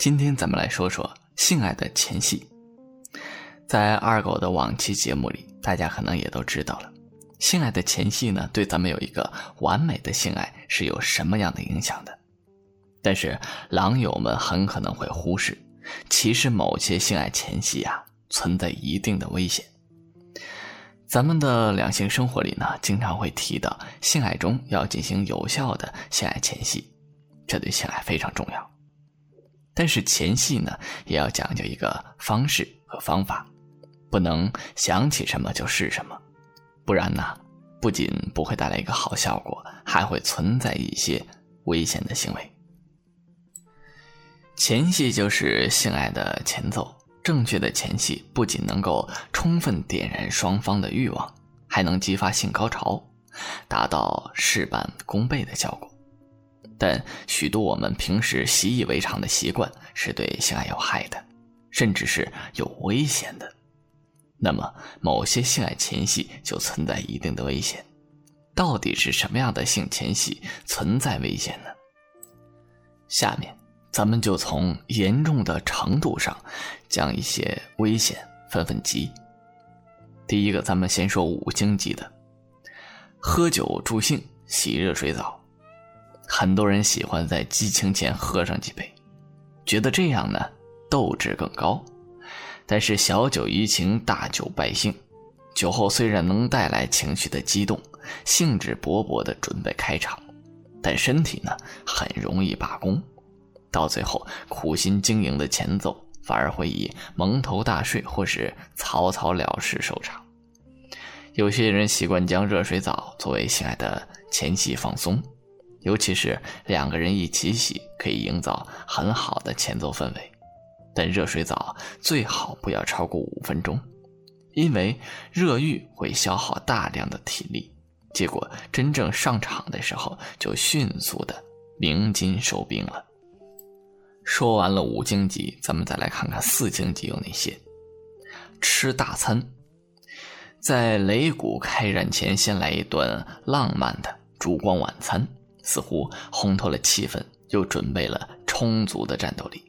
今天咱们来说说性爱的前戏。在二狗的往期节目里，大家可能也都知道了，性爱的前戏呢，对咱们有一个完美的性爱是有什么样的影响的。但是狼友们很可能会忽视，其实某些性爱前戏啊，存在一定的危险。咱们的两性生活里呢，经常会提到性爱中要进行有效的性爱前戏，这对性爱非常重要。但是前戏呢，也要讲究一个方式和方法，不能想起什么就是什么，不然呢，不仅不会带来一个好效果，还会存在一些危险的行为。前戏就是性爱的前奏。正确的前戏不仅能够充分点燃双方的欲望，还能激发性高潮，达到事半功倍的效果。但许多我们平时习以为常的习惯是对性爱有害的，甚至是有危险的。那么，某些性爱前戏就存在一定的危险。到底是什么样的性前戏存在危险呢？下面。咱们就从严重的程度上，将一些危险分分级。第一个，咱们先说五星级的，喝酒助兴，洗热水澡。很多人喜欢在激情前喝上几杯，觉得这样呢斗志更高。但是小酒怡情，大酒败兴。酒后虽然能带来情绪的激动，兴致勃勃的准备开场，但身体呢很容易罢工。到最后，苦心经营的前奏反而会以蒙头大睡或是草草了事收场。有些人习惯将热水澡作为性爱的前戏放松，尤其是两个人一起洗，可以营造很好的前奏氛围。但热水澡最好不要超过五分钟，因为热浴会消耗大量的体力，结果真正上场的时候就迅速的鸣金收兵了。说完了五星级，咱们再来看看四星级有哪些。吃大餐，在擂鼓开战前，先来一顿浪漫的烛光晚餐，似乎烘托了气氛，又准备了充足的战斗力。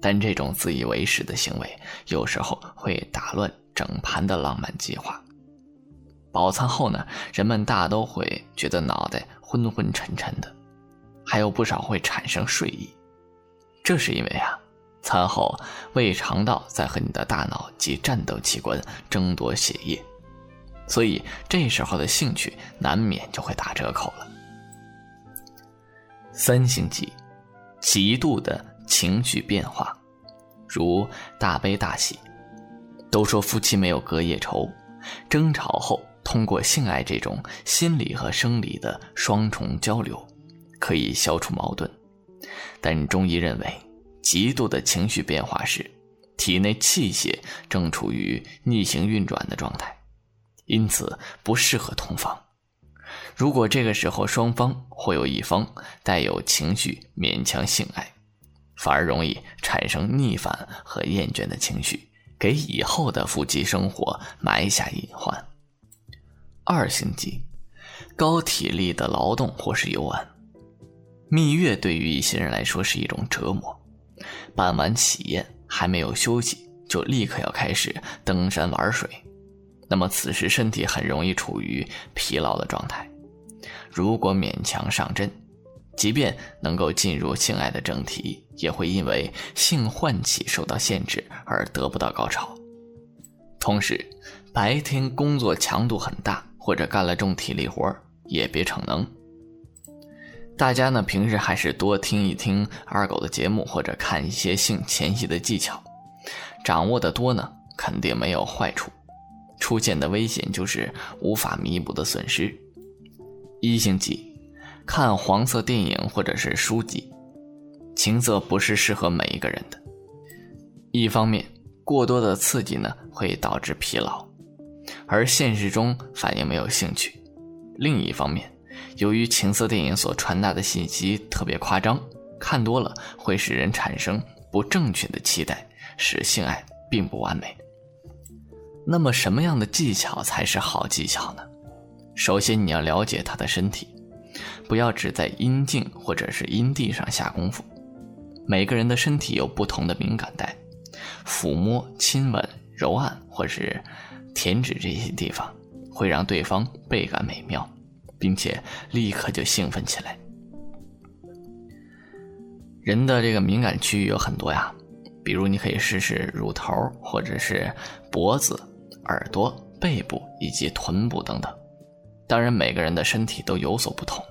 但这种自以为是的行为，有时候会打乱整盘的浪漫计划。饱餐后呢，人们大都会觉得脑袋昏昏沉沉的，还有不少会产生睡意。这是因为啊，餐后胃肠道在和你的大脑及战斗器官争夺血液，所以这时候的兴趣难免就会打折扣了。三星级，极度的情绪变化，如大悲大喜。都说夫妻没有隔夜仇，争吵后通过性爱这种心理和生理的双重交流，可以消除矛盾。但中医认为，极度的情绪变化时，体内气血正处于逆行运转的状态，因此不适合同房。如果这个时候双方或有一方带有情绪勉强性爱，反而容易产生逆反和厌倦的情绪，给以后的夫妻生活埋下隐患。二星级，高体力的劳动或是游玩。蜜月对于一些人来说是一种折磨，办完喜宴还没有休息，就立刻要开始登山玩水，那么此时身体很容易处于疲劳的状态。如果勉强上阵，即便能够进入性爱的正题，也会因为性唤起受到限制而得不到高潮。同时，白天工作强度很大，或者干了重体力活也别逞能。大家呢，平时还是多听一听二狗的节目，或者看一些性前戏的技巧，掌握的多呢，肯定没有坏处。出现的危险就是无法弥补的损失。一星级，看黄色电影或者是书籍，情色不是适合每一个人的。一方面，过多的刺激呢会导致疲劳，而现实中反应没有兴趣；另一方面，由于情色电影所传达的信息特别夸张，看多了会使人产生不正确的期待，使性爱并不完美。那么，什么样的技巧才是好技巧呢？首先，你要了解他的身体，不要只在阴茎或者是阴蒂上下功夫。每个人的身体有不同的敏感带，抚摸、亲吻、揉按或是舔指这些地方，会让对方倍感美妙，并且立刻就兴奋起来。人的这个敏感区域有很多呀，比如你可以试试乳头，或者是脖子、耳朵、背部以及臀部等等。当然，每个人的身体都有所不同，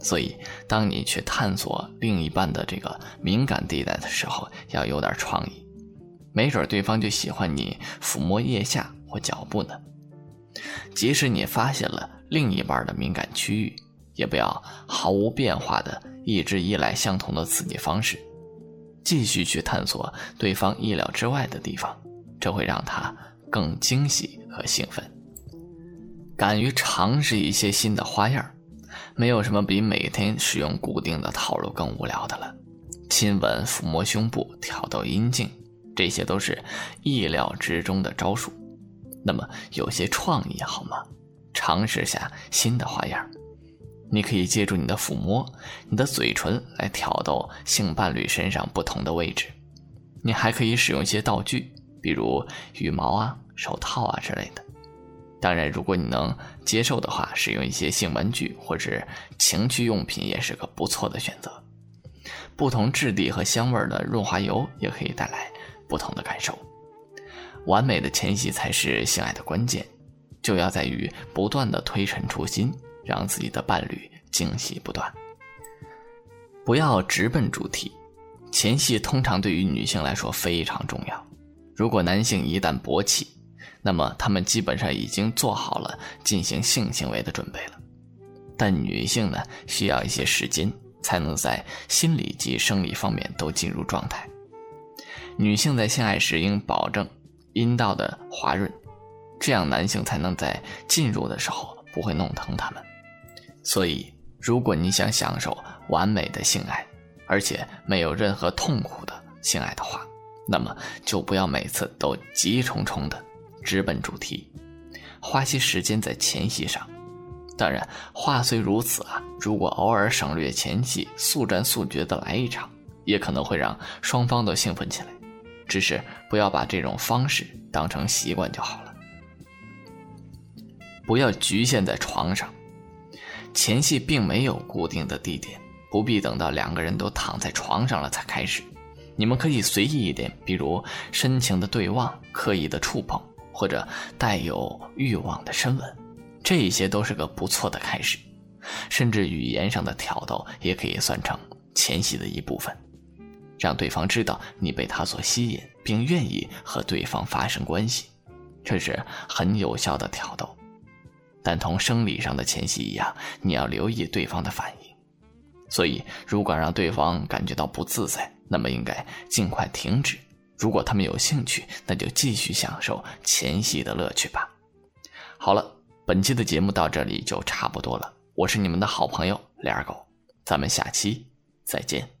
所以当你去探索另一半的这个敏感地带的时候，要有点创意，没准对方就喜欢你抚摸腋下或脚部呢。即使你发现了另一半的敏感区域，也不要毫无变化的。一直依赖相同的刺激方式，继续去探索对方意料之外的地方，这会让他更惊喜和兴奋。敢于尝试一些新的花样，没有什么比每天使用固定的套路更无聊的了。亲吻、抚摸胸部、挑逗阴茎，这些都是意料之中的招数。那么有些创意好吗？尝试下新的花样。你可以借助你的抚摸、你的嘴唇来挑逗性伴侣身上不同的位置。你还可以使用一些道具，比如羽毛啊、手套啊之类的。当然，如果你能接受的话，使用一些性玩具或者情趣用品也是个不错的选择。不同质地和香味的润滑油也可以带来不同的感受。完美的前戏才是性爱的关键，就要在于不断的推陈出新。让自己的伴侣惊喜不断。不要直奔主题，前戏通常对于女性来说非常重要。如果男性一旦勃起，那么他们基本上已经做好了进行性行为的准备了。但女性呢，需要一些时间才能在心理及生理方面都进入状态。女性在性爱时应保证阴道的滑润，这样男性才能在进入的时候不会弄疼他们。所以，如果你想享受完美的性爱，而且没有任何痛苦的性爱的话，那么就不要每次都急冲冲的直奔主题，花些时间在前戏上。当然，话虽如此啊，如果偶尔省略前戏，速战速决的来一场，也可能会让双方都兴奋起来。只是不要把这种方式当成习惯就好了，不要局限在床上。前戏并没有固定的地点，不必等到两个人都躺在床上了才开始。你们可以随意一点，比如深情的对望、刻意的触碰，或者带有欲望的深吻，这些都是个不错的开始。甚至语言上的挑逗也可以算成前戏的一部分，让对方知道你被他所吸引，并愿意和对方发生关系，这是很有效的挑逗。但同生理上的前戏一样，你要留意对方的反应。所以，如果让对方感觉到不自在，那么应该尽快停止。如果他们有兴趣，那就继续享受前戏的乐趣吧。好了，本期的节目到这里就差不多了。我是你们的好朋友脸儿狗，咱们下期再见。